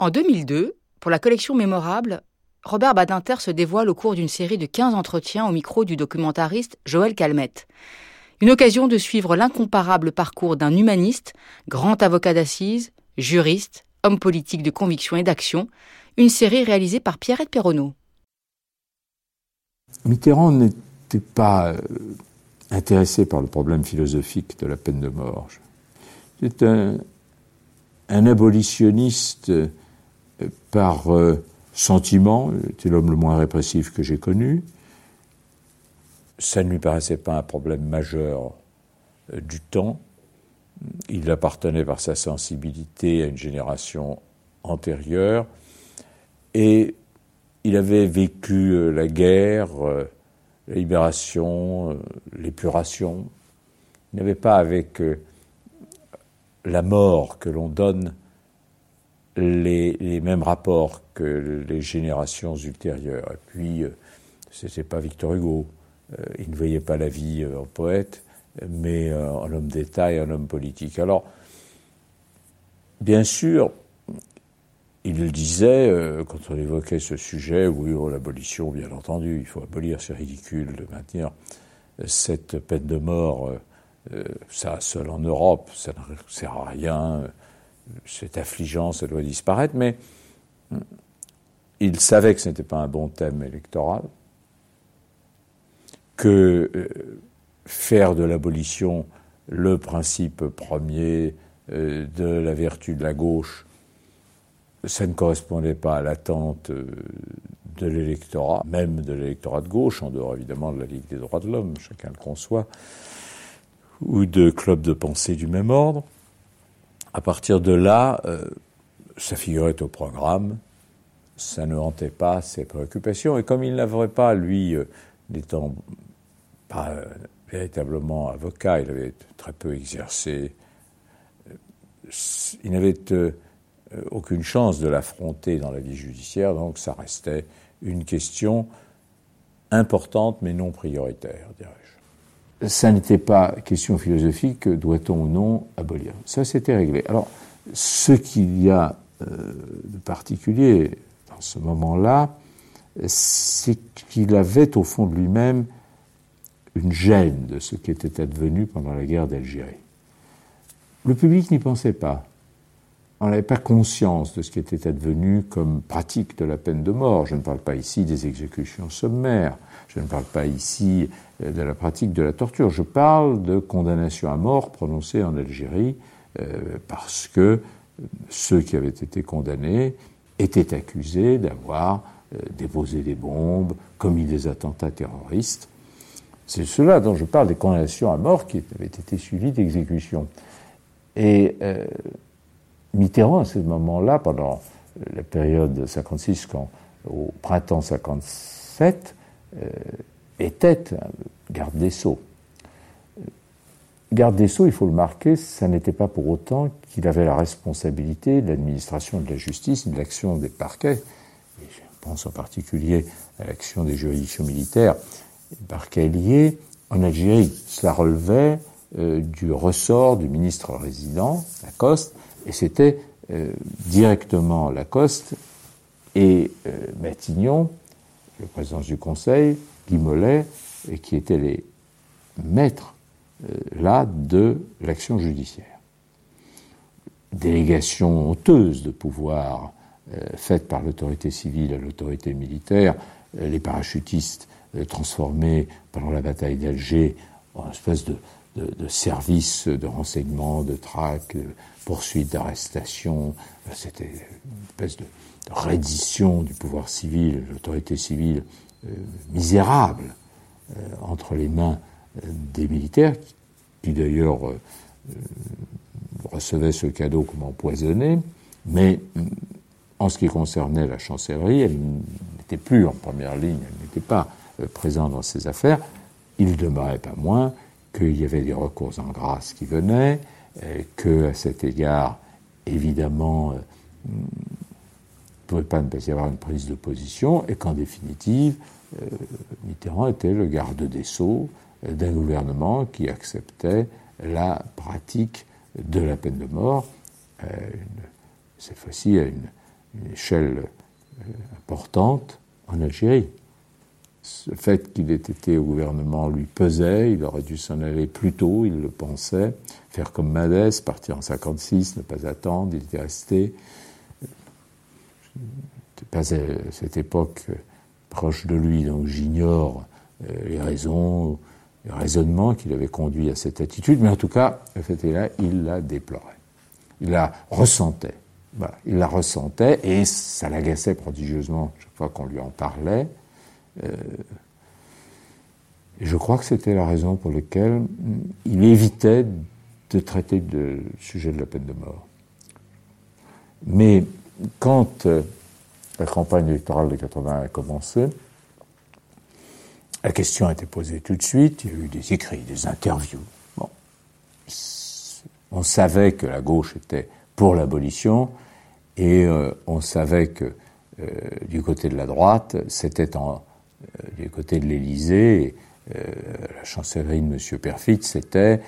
En 2002, pour la collection Mémorable, Robert Badinter se dévoile au cours d'une série de 15 entretiens au micro du documentariste Joël Calmette. Une occasion de suivre l'incomparable parcours d'un humaniste, grand avocat d'assises, juriste, homme politique de conviction et d'action, une série réalisée par Pierrette Perronneau. Mitterrand n'était pas euh, intéressé par le problème philosophique de la peine de mort. C'est un, abolitionniste euh, par euh, sentiment, c'était l'homme le moins répressif que j'ai connu. Ça ne lui paraissait pas un problème majeur du temps. Il appartenait par sa sensibilité à une génération antérieure et il avait vécu euh, la guerre, euh, la libération, euh, l'épuration. Il n'avait pas avec la mort que l'on donne les, mêmes rapports que les générations ultérieures. Et puis, ce n'était pas Victor Hugo. il ne voyait pas la vie en poète, mais en homme d'État et en homme politique. Alors, bien sûr, il le disait, euh, quand on évoquait ce sujet, oui, oh, l'abolition, bien entendu, il faut abolir, c'est ridicule de maintenir euh, cette peine de mort, euh, ça seul en Europe, ça ne sert à rien, c'est affligeant, ça doit disparaître, mais il savait que ce n'était pas un bon thème électoral, que faire de l'abolition le principe premier de la vertu de la gauche, ça ne correspondait pas à l'attente euh, de l'électorat, même de l'électorat de gauche, en dehors évidemment de la Ligue des droits de l'homme, chacun le conçoit, ou de clubs de pensée du même ordre. À partir de là, euh, ça figurait au programme, ça ne hantait pas ses préoccupations, et comme il n'avait pas, lui, euh, n'étant pas véritablement avocat, il avait très peu exercé, il n'avait euh, aucune chance de l'affronter dans la vie judiciaire, donc ça restait une question importante mais non prioritaire, dirais-je. Ça n'était pas question philosophique, doit-on ou non abolir Ça, c'était réglé. Alors, ce qu'il y a euh, de particulier dans ce moment-là, c'est qu'il avait au fond de lui-même une gêne de ce qui était advenu pendant la guerre d'Algérie. Le public n'y pensait pas on n'avait pas conscience de ce qui était advenu comme pratique de la peine de mort. Je ne parle pas ici des exécutions sommaires, je ne parle pas ici euh, de la pratique de la torture, je parle de condamnations à mort prononcées en Algérie euh, parce que euh, ceux qui avaient été condamnés étaient accusés d'avoir déposé des bombes, commis des attentats terroristes. C'est cela dont je parle, des condamnations à mort qui avaient été suivies d'exécutions. Et Mitterrand, à ce moment-là, pendant la période 56, quand, au printemps 57, euh, était garde des Sceaux. Garde des Sceaux, il faut le marquer, ça n'était pas pour autant qu'il avait la responsabilité de l'administration de la justice, de l'action des parquets. Et je pense en particulier à l'action des juridictions militaires, parquets liés en Algérie. Cela relevait euh, du ressort du ministre résident, Lacoste, et c'était euh, directement Lacoste et euh, Matignon, le président du Conseil, Guy Mollet, et qui étaient les maîtres euh, là de l'action judiciaire. Délégation honteuse de pouvoir faite par l'autorité civile à l'autorité militaire, les parachutistes transformés pendant la bataille d'Alger en espèce de, de, de service de renseignement, de traque, poursuite, d'arrestation. C'était une espèce de, reddition du pouvoir civil, de l'autorité civile euh, misérable euh, entre les mains euh, des militaires, qui, d'ailleurs recevaient ce cadeau comme empoisonné, mais en ce qui concernait la chancellerie, elle n'était plus en première ligne, elle n'était pas présente dans ces affaires. Il demeurait pas moins qu'il y avait des recours en grâce qui venaient, euh, que à cet égard, évidemment, euh, il ne pouvait pas ne pas y avoir une prise de position, et qu'en définitive, euh, Mitterrand était le garde des sceaux d'un gouvernement qui acceptait la pratique de la peine de mort, cette fois-ci à une échelle importante en Algérie. Le fait qu'il ait été au gouvernement lui pesait, il aurait dû s'en aller plus tôt, il le pensait, faire comme Madès, partir en 56, ne pas attendre, il était resté. pas à cette époque proche de lui, donc j'ignore les raisons, les raisonnements qui l'avaient conduit à cette attitude, mais en tout cas, le là, il la déplorait. Il la ressentait. il la ressentait et ça l'agaçait prodigieusement chaque fois qu'on lui en parlait. Euh, je crois que c'était la raison pour laquelle il évitait de traiter le sujet de la peine de mort. Mais quand euh, la campagne électorale de 80 a commencé, la question a été posée tout de suite, il y a eu des écrits, des interviews. Bon. On savait que la gauche était pour l'abolition et euh, on savait que du côté de la droite, c'était en, du côté de l'Élysée, la chancellerie de M. Perfit, c'était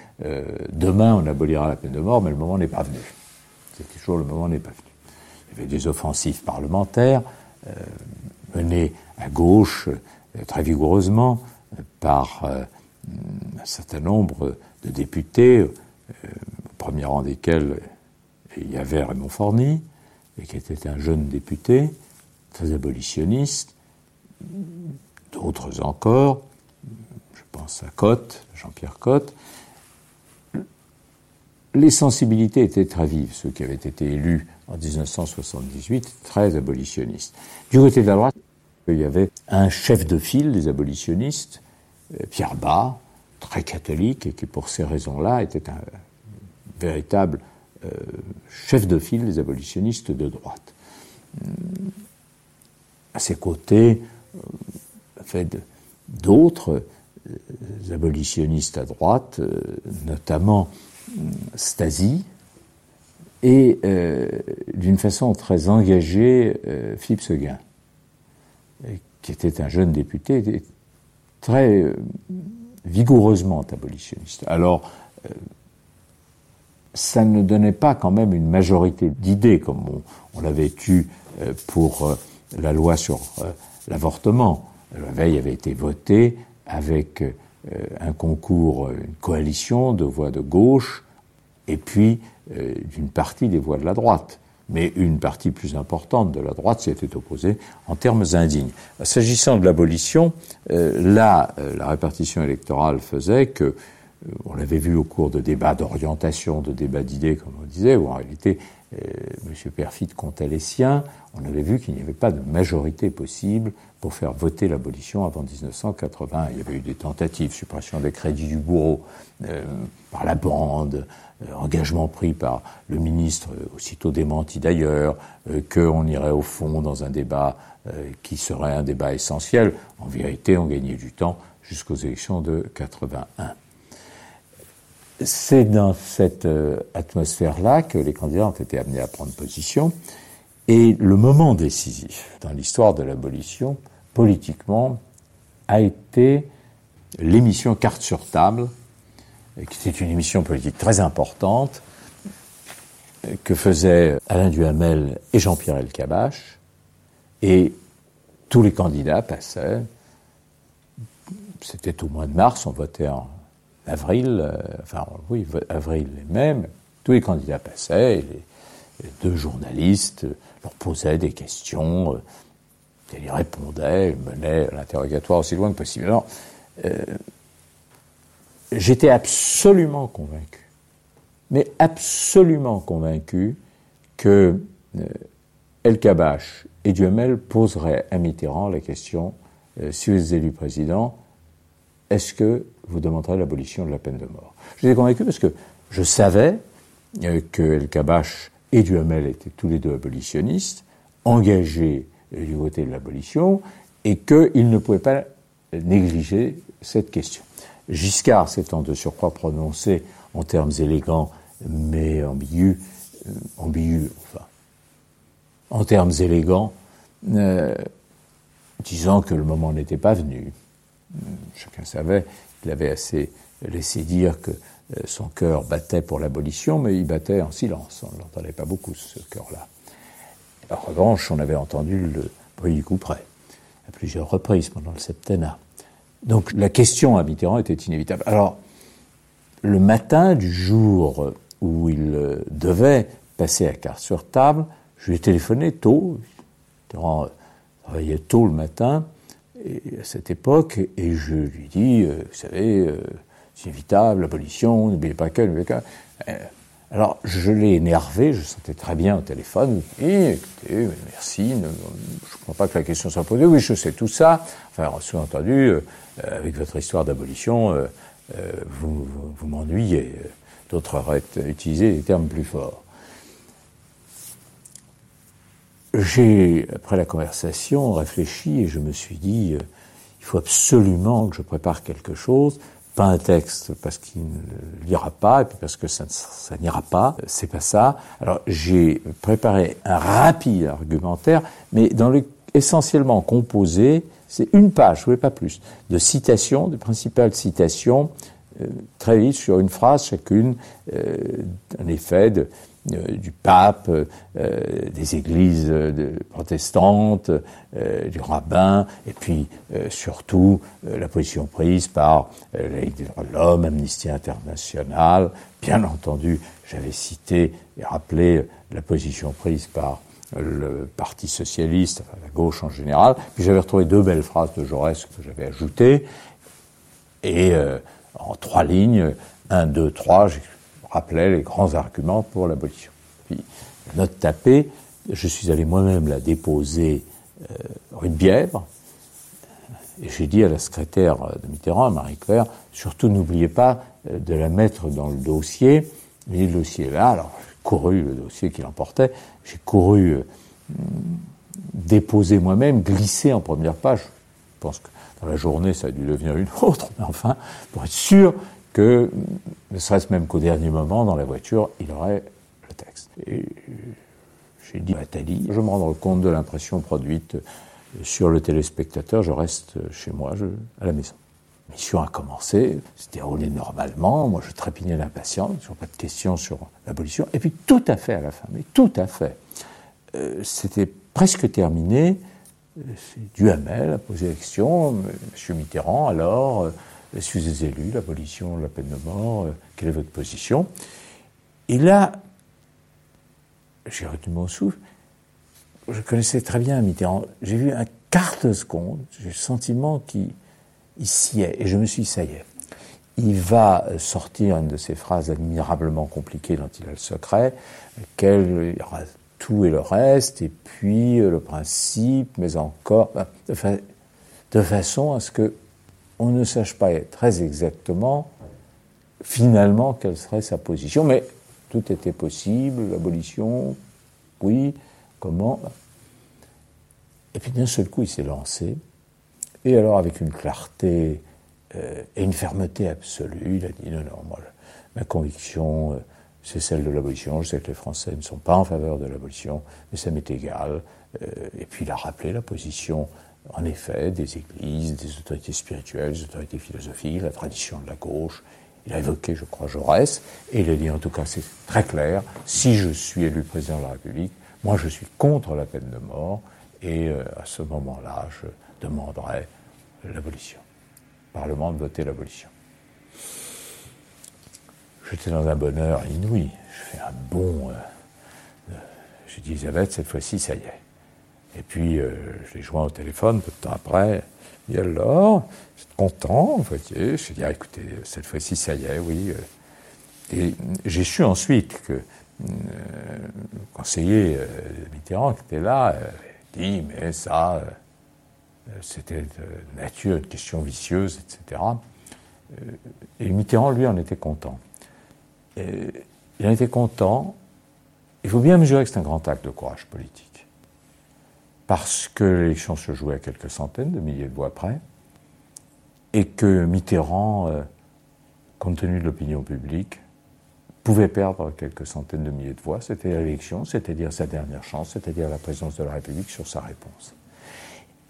demain on abolira la peine de mort, mais le moment n'est pas venu. C'était toujours le moment n'est pas venu. Il y avait des offensives parlementaires menées à gauche très vigoureusement par un certain nombre de députés, au premier rang desquels il y avait Raymond Forny, qui était un jeune député, très abolitionniste, d'autres encore, je pense à Cotte, Jean-Pierre Cotte. Les sensibilités étaient très vives, ceux qui avaient été élus en 1978, très abolitionnistes. Du côté de la droite, il y avait un chef de file des abolitionnistes, euh, Pierre Bas, très catholique, et qui pour ces raisons-là était un véritable euh, chef de file des abolitionnistes de droite. À ses côtés, euh, fait d'autres euh, abolitionnistes à droite, notamment Stasi, et d'une façon très engagée, Philippe Seguin, qui était un jeune député, très vigoureusement abolitionniste. Alors, ça ne donnait pas quand même une majorité d'idées comme on, l'avait eu euh, pour euh, la loi sur euh, l'avortement. La veille avait été votée avec un concours, une coalition de voix de gauche et puis d'une partie des voix de la droite. Mais une partie plus importante de la droite s'y opposée en termes indignes. S'agissant de l'abolition, là, la répartition électorale faisait que euh, on l'avait vu au cours de débats d'orientation, de débats d'idées, comme on disait, où en réalité, euh, M. Perfit comptait les siens. On avait vu qu'il n'y avait pas de majorité possible pour faire voter l'abolition avant 1980. Il y avait eu des tentatives, suppression des crédits du bourreau euh, par la bande, engagement pris par le ministre, aussitôt démenti d'ailleurs, qu'on irait au fond dans un débat qui serait un débat essentiel. En vérité, on gagnait du temps jusqu'aux élections de 81. C'est dans cette euh, atmosphère-là que les candidats ont été amenés à prendre position. Et le moment décisif dans l'histoire de l'abolition, politiquement, a été l'émission Carte sur table, qui était une émission politique très importante, que faisaient Alain Duhamel et Jean-Pierre Elkabach. Et tous les candidats passaient. C'était au mois de mars, on votait en avril, euh, enfin oui, avril même, tous les candidats passaient, les, deux journalistes leur posaient des questions, euh, ils y répondaient, ils menaient l'interrogatoire aussi loin que possible. Euh, j'étais absolument convaincu, mais absolument convaincu que El Kabash et Duhamel poseraient à Mitterrand la question, si vous êtes élu président, est-ce que vous demanderez l'abolition de la peine de mort J'étais convaincu parce que je savais euh, que El Kabash et Duhamel étaient tous les deux abolitionnistes, engagés euh, du côté de l'abolition, et qu'ils ne pouvaient pas négliger cette question. Giscard s'étant de surcroît prononcé en termes élégants, mais ambigus, euh, ambigus enfin, en termes élégants, disant que le moment n'était pas venu, chacun savait qu'il avait assez laissé dire que euh, son cœur battait pour l'abolition, mais il battait en silence. On ne l'entendait pas beaucoup, ce cœur-là. En revanche, on avait entendu le bruit du coup près, à plusieurs reprises pendant le septennat. Donc la question à Mitterrand était inévitable. Alors, le matin du jour où il euh, devait passer à carte sur table, je lui ai téléphoné tôt. Mitterrand travaillait tôt le matin à cette époque, et je lui dis, euh, vous savez, euh, c'est inévitable, l'abolition, n'oubliez pas que, n'oubliez pas que. Alors, je l'ai énervé, je sentais très bien au téléphone. Et écoutez, merci, je ne crois pas que la question soit posée. Oui, je sais tout ça. Enfin, sous-entendu, euh, avec votre histoire d'abolition, euh, euh, vous, vous, m'ennuyez. D'autres auraient utilisé des termes plus forts. J'ai, après la conversation, réfléchi et je me suis dit, il faut absolument que je prépare quelque chose pas un texte parce qu'il ne lira pas et puis parce que ça, n'ira pas. C'est pas ça. Alors j'ai préparé un rapide argumentaire, mais dans le essentiellement composé, c'est une page, je voulais pas plus, de citations, de principales citations, euh, très vite sur une phrase chacune, euh, en effet, de, euh, du pape, euh, des églises protestantes, euh, du rabbin, et puis surtout la position prise par l'homme, Amnesty International. Bien entendu, j'avais cité et rappelé la position prise par le Parti socialiste, la gauche en général. Puis j'avais retrouvé deux belles phrases de Jaurès que j'avais ajoutées. Et en trois lignes, un, deux, trois, rappelait les grands arguments pour l'abolition. Puis, note tapée, je suis allé moi-même la déposer euh, rue de Bièvre, et j'ai dit à la secrétaire de Mitterrand, à Marie-Claire, surtout n'oubliez pas euh, de la mettre dans le dossier. Et le dossier est là, alors j'ai couru le dossier qui l'emportait, j'ai couru euh, déposer moi-même, glisser en première page. Je pense que dans la journée, ça a dû devenir une autre, mais enfin, pour être sûr que, ne serait-ce même qu'au dernier moment, dans la voiture, il aurait le texte. Et j'ai dit à Nathalie, je me rends compte de l'impression produite sur le téléspectateur, je reste chez moi, à la maison. Mission a commencé, c'était déroulé normalement, moi je trépignais d'impatience, toujours pas de questions sur l'abolition, et puis tout à fait à la fin, mais tout à fait. Euh, c'était presque terminé, Duhamel a posé la question, M. Mitterrand alors, euh, suis des élus, l'abolition la peine de mort, euh, quelle est votre position? Et là, j'ai retenu mon souffle, je connaissais très bien Mitterrand, j'ai vu un quart de seconde, j'ai le sentiment qu'il s'y est, et je me suis dit, ça y est. Il va sortir une de ces phrases admirablement compliquées dont il a le secret, qu'elle il y aura tout et le reste, et puis euh, le principe, mais encore, de façon à ce que on ne sache pas très exactement finalement quelle serait sa position, mais tout était possible, l'abolition, oui, comment? Et puis d'un seul coup, il s'est lancé, et alors avec une clarté euh, et une fermeté absolue, il a dit non, non, ma conviction, euh, c'est celle de l'abolition, je sais que les Français ne sont pas en faveur de l'abolition, mais ça m'est égal, euh, et puis il a rappelé la position en effet, des églises, des autorités spirituelles, des autorités philosophiques, la tradition de la gauche. Il a évoqué, je crois, Jaurès, et il a dit, en tout cas, c'est très clair, si je suis élu président de la République, moi je suis contre la peine de mort, et euh, à ce moment-là, je demanderai l'abolition. Le Parlement de voter l'abolition. J'étais dans un bonheur inouï. Je fais un bon. Euh, euh, j'ai dit, Elisabeth, cette fois-ci, ça y est. Et puis, euh, je l'ai joint au téléphone peu de temps après. Et alors, j'étais content, vous voyez? Je dit, ah, écoutez, cette fois-ci, ça y est, oui. Et j'ai su ensuite que euh, le conseiller euh, Mitterrand qui était là dit, mais ça, c'était de nature, une question vicieuse, etc. Et Mitterrand, lui, en était content. Il en était content. Il faut bien mesurer que c'est un grand acte de courage politique parce que l'élection se jouait à quelques centaines de milliers de voix près, et que Mitterrand, euh, compte tenu de l'opinion publique, pouvait perdre quelques centaines de milliers de voix. C'était l'élection, c'est-à-dire sa dernière chance, c'est-à-dire la présidence de la République sur sa réponse.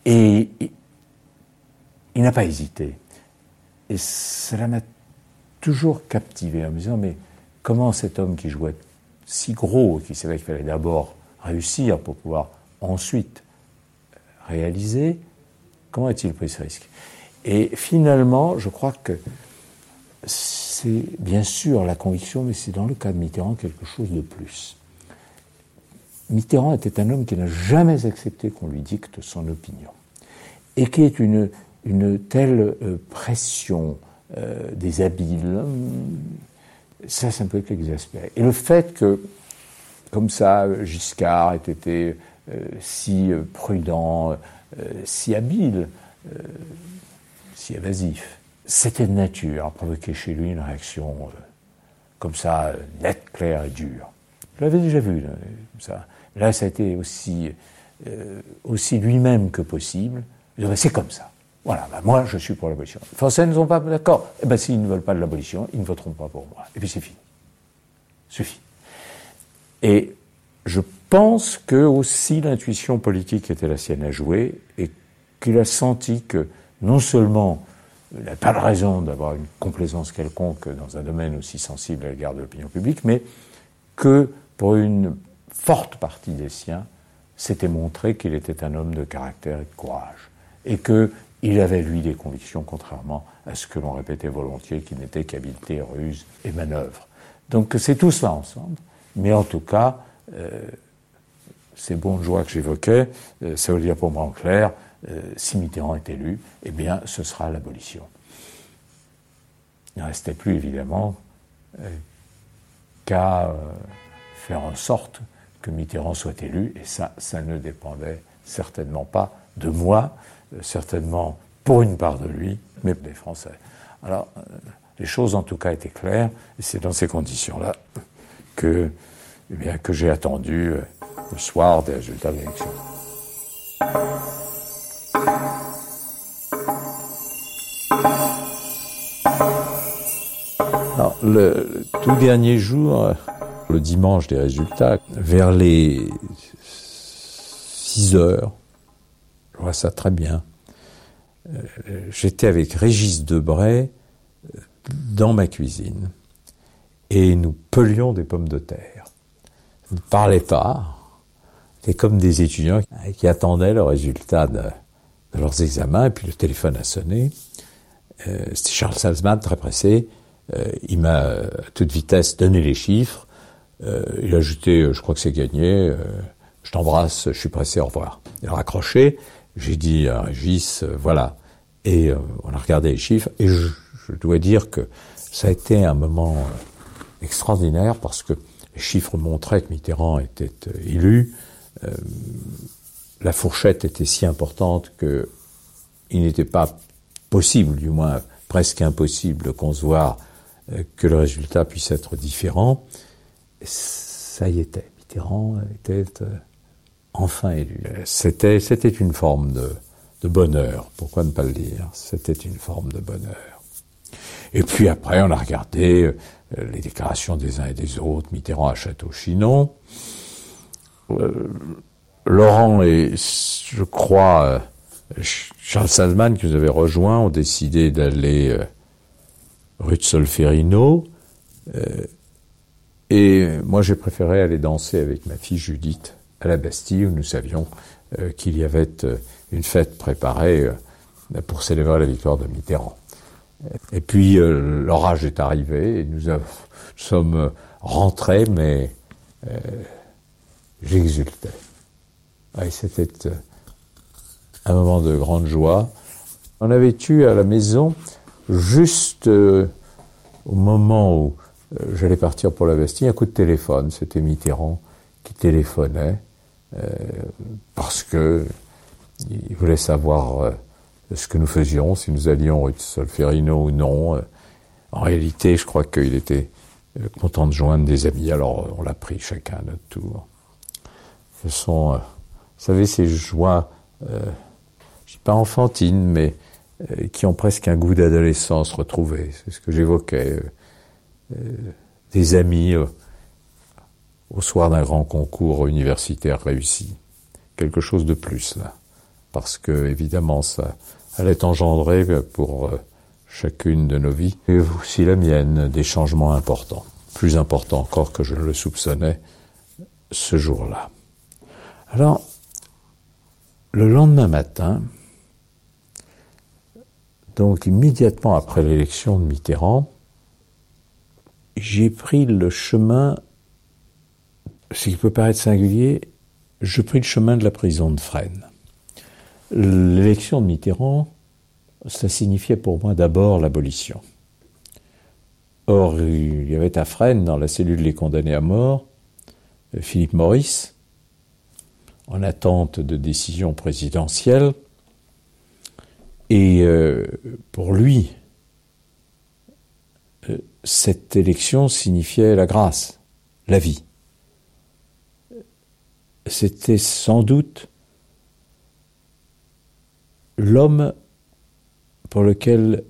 Et il n'a pas hésité. Et cela m'a toujours captivé en me disant, mais comment cet homme qui jouait si gros, qui savait qu'il fallait d'abord réussir, pour pouvoir ensuite réaliser, comment a-t-il pris ce risque? Et finalement, je crois que c'est bien sûr la conviction, mais c'est dans le cas de Mitterrand quelque chose de plus. Mitterrand était un homme qui n'a jamais accepté qu'on lui dicte son opinion et qui est une, une telle euh, pression euh, des habiles, ça, ça me peut exaspérer. Et le fait que, comme ça, Giscard ait été si prudent, si habile, si évasif, c'était de nature à provoquer chez lui une réaction comme ça, nette, claire et dure. Je l'avais déjà vu, ça. Là, ça a été aussi, lui-même que possible. C'est comme ça. Voilà, ben moi je suis pour l'abolition. Les Français ne sont pas d'accord. Eh bien s'ils ne veulent pas de l'abolition, ils ne voteront pas pour moi. Et puis c'est fini. Suffit. Et je pense que aussi l'intuition politique était la sienne à jouer et qu'il a senti que non seulement il n'a pas de raison d'avoir une complaisance quelconque dans un domaine aussi sensible à l'égard de l'opinion publique, mais que pour une forte partie des siens, c'était montré qu'il était un homme de caractère et de courage et qu'il avait, lui, des convictions, contrairement à ce que l'on répétait volontiers, qu'il n'était qu'habileté, ruse et manœuvre. Donc c'est tout cela ensemble. Mais en tout cas, euh, ces bons joies que j'évoquais, euh, ça veut dire pour moi en clair, euh, si Mitterrand est élu, eh bien, ce sera l'abolition. Il ne restait plus, évidemment, qu'à faire en sorte que Mitterrand soit élu, et ça, ça ne dépendait certainement pas de moi, euh, certainement pour une part de lui, mais des Français. Alors, euh, les choses en tout cas étaient claires, et c'est dans ces conditions-là que, eh bien, que j'ai attendu euh, le soir des résultats de l'élection. le tout dernier jour, le dimanche des résultats, vers les 6 heures, je vois ça très bien. Euh, j'étais avec Régis Debray euh, dans ma cuisine et nous pelions des pommes de terre. Je ne parlais pas. C'était comme des étudiants qui attendaient le résultat de, leurs examens et puis le téléphone a sonné. Euh, C'était Charles Salzman, très pressé. il m'a à toute vitesse donné les chiffres. il a ajouté, je crois que c'est gagné. je t'embrasse, je suis pressé, au revoir. Il a raccroché. J'ai dit à Régis, euh, voilà. Et euh, on a regardé les chiffres, et je, dois dire que ça a été un moment euh, extraordinaire parce que les chiffres montraient que Mitterrand était élu. La fourchette était si importante que il n'était pas possible, du moins presque impossible, de concevoir que le résultat puisse être différent. ça y était. Mitterrand était enfin élu. C'était, c'était une forme de, bonheur, pourquoi ne pas le dire? C'était une forme de bonheur. Et puis après, on a regardé euh, les déclarations des uns et des autres, Mitterrand à Château-Chinon. Euh, Laurent et, je crois, euh, Charles Salzman, qui nous avait rejoints, ont décidé d'aller rue de Solferino. et moi, j'ai préféré aller danser avec ma fille Judith à la Bastille où nous savions euh, qu'il y avait euh, une fête préparée euh, pour célébrer la victoire de Mitterrand. Et puis l'orage est arrivé et nous, sommes rentrés, mais j'exultais. C'était un moment de grande joie. On avait eu à la maison, juste au moment où j'allais partir pour la Bastille, un coup de téléphone. C'était Mitterrand qui téléphonait euh, parce que il voulait savoir euh, ce que nous faisions, si nous allions rue de Solferino ou non. Euh, en réalité, je crois qu'il était content de joindre des amis, alors on l'a pris chacun à notre tour. Ce sont, vous savez, ces joies, euh, je dis pas enfantines, mais qui ont presque un goût d'adolescence retrouvé. C'est ce que j'évoquais. des amis au soir d'un grand concours universitaire réussi. Quelque chose de plus là. Parce que évidemment ça allait engendrer pour euh, chacune de nos vies, et aussi la mienne, des changements importants. Plus importants encore que je ne le soupçonnais ce jour-là. Alors, le lendemain matin, donc immédiatement après l'élection de Mitterrand, j'ai pris le chemin, ce qui peut paraître singulier, je pris le chemin de la prison de Fresnes. L'élection de Mitterrand, ça signifiait pour moi d'abord l'abolition. Or, il y avait à Fresnes, dans la cellule des condamnés à mort, Philippe Maurice, en attente de décision présidentielle, et euh, pour lui, euh, cette élection signifiait la grâce, la vie. C'était sans doute l'homme pour lequel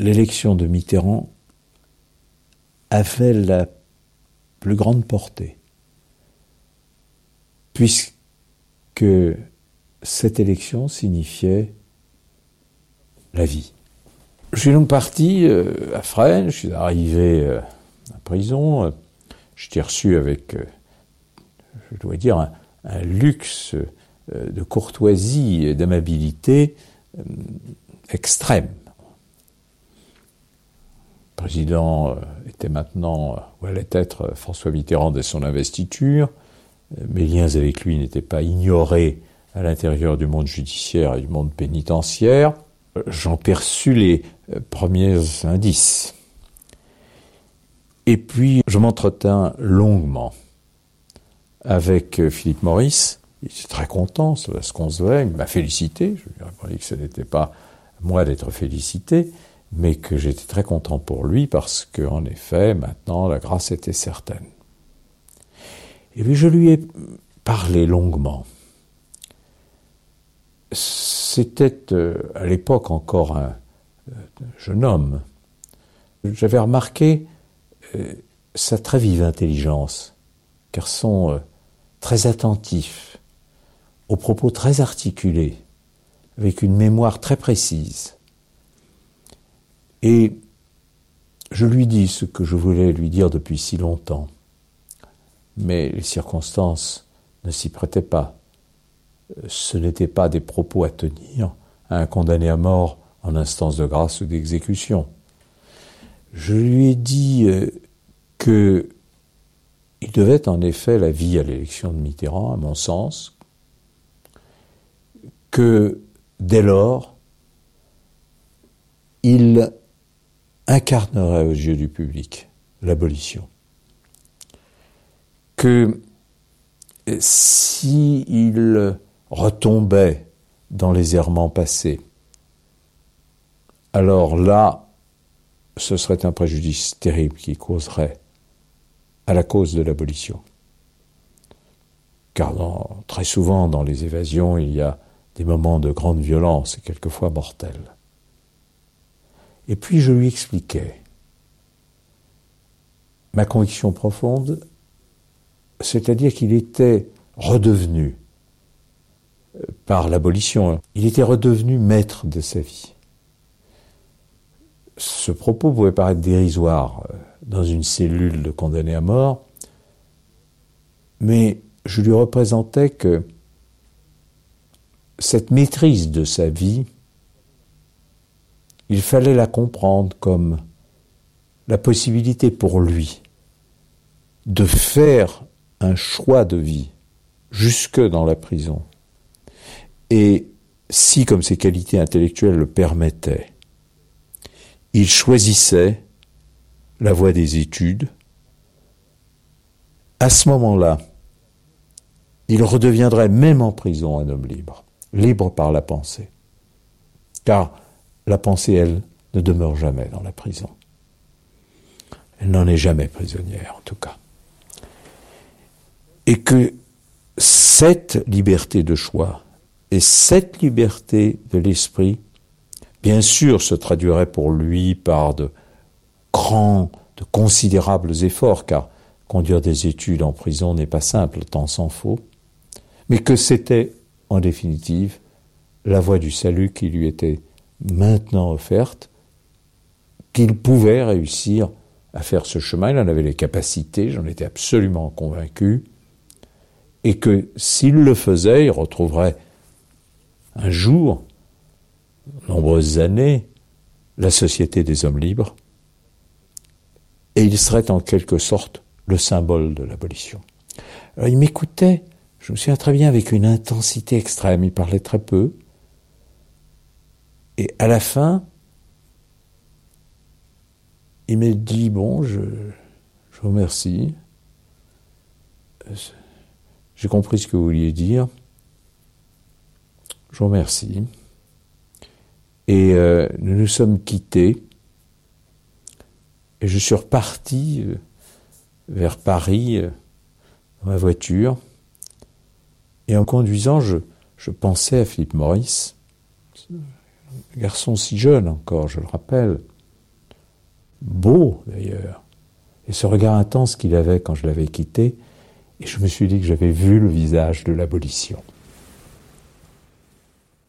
l'élection de Mitterrand avait la plus grande portée, puisque cette élection signifiait la vie. Je suis donc parti euh, à Fresnes, je suis arrivé euh, à prison, je t'ai reçu avec, euh, je dois dire, un, luxe de courtoisie et d'amabilité extrême. Le président était maintenant, ou allait être François Mitterrand dès son investiture. Mes liens avec lui n'étaient pas ignorés à l'intérieur du monde judiciaire et du monde pénitentiaire j'en perçus les euh, premiers indices. Et puis, je m'entretins longuement avec euh, Philippe Maurice. Il était très content, c'est ce qu'on se voit. Il m'a félicité. Je lui ai répondu que ce n'était pas moi d'être félicité, mais que j'étais très content pour lui parce qu'en effet, maintenant, la grâce était certaine. Et puis, je lui ai parlé longuement c'était euh, à l'époque encore un euh, jeune homme. J'avais remarqué euh, sa très vive intelligence, garçon très attentif, aux propos très articulés, avec une mémoire très précise. Et je lui dis ce que je voulais lui dire depuis si longtemps, mais les circonstances ne s'y prêtaient pas ce n'étaient pas des propos à tenir à un condamné à mort en instance de grâce ou d'exécution. Je lui ai dit euh, que il devait en effet la vie à l'élection de Mitterrand, à mon sens, que dès lors, il incarnerait aux yeux du public l'abolition. Que s'il retombait dans les errements passés, alors là, ce serait un préjudice terrible qui causerait à la cause de l'abolition. Car très souvent dans les évasions, il y a des moments de grande violence et quelquefois mortels. Et puis je lui expliquais ma conviction profonde, c'est-à-dire qu'il était redevenu par l'abolition. Il était redevenu maître de sa vie. Ce propos pouvait paraître dérisoire euh, dans une cellule de condamnés à mort, mais je lui représentais que cette maîtrise de sa vie, il fallait la comprendre comme la possibilité pour lui de faire un choix de vie jusque dans la prison, et si, comme ses qualités intellectuelles le permettaient, il choisissait la voie des études, à ce moment-là, il redeviendrait même en prison un homme libre, libre par la pensée. Car la pensée, elle, ne demeure jamais dans la prison. Elle n'en est jamais prisonnière, en tout cas. Et que cette liberté de choix, et cette liberté de l'esprit, bien sûr, se traduirait pour lui par de grands, de considérables efforts, car conduire des études en prison n'est pas simple, tant s'en faut, mais que c'était, en définitive, la voie du salut qui lui était maintenant offerte, qu'il pouvait réussir à faire ce chemin, il en avait les capacités, j'en étais absolument convaincu, et que s'il le faisait, il retrouverait un jour, nombreuses années, la société des hommes libres, et il serait en quelque sorte le symbole de l'abolition. Il m'écoutait, je me souviens très bien, avec une intensité extrême, il parlait très peu, et à la fin, il m'a dit, bon, je, je vous remercie, j'ai compris ce que vous vouliez dire, je vous remercie. Et euh, nous nous sommes quittés. Et je suis reparti euh, vers Paris euh, dans ma voiture. Et en conduisant, je, je pensais à Philippe Maurice, un garçon si jeune encore, je le rappelle, beau d'ailleurs, et ce regard intense qu'il avait quand je l'avais quitté, et je me suis dit que j'avais vu le visage de l'abolition.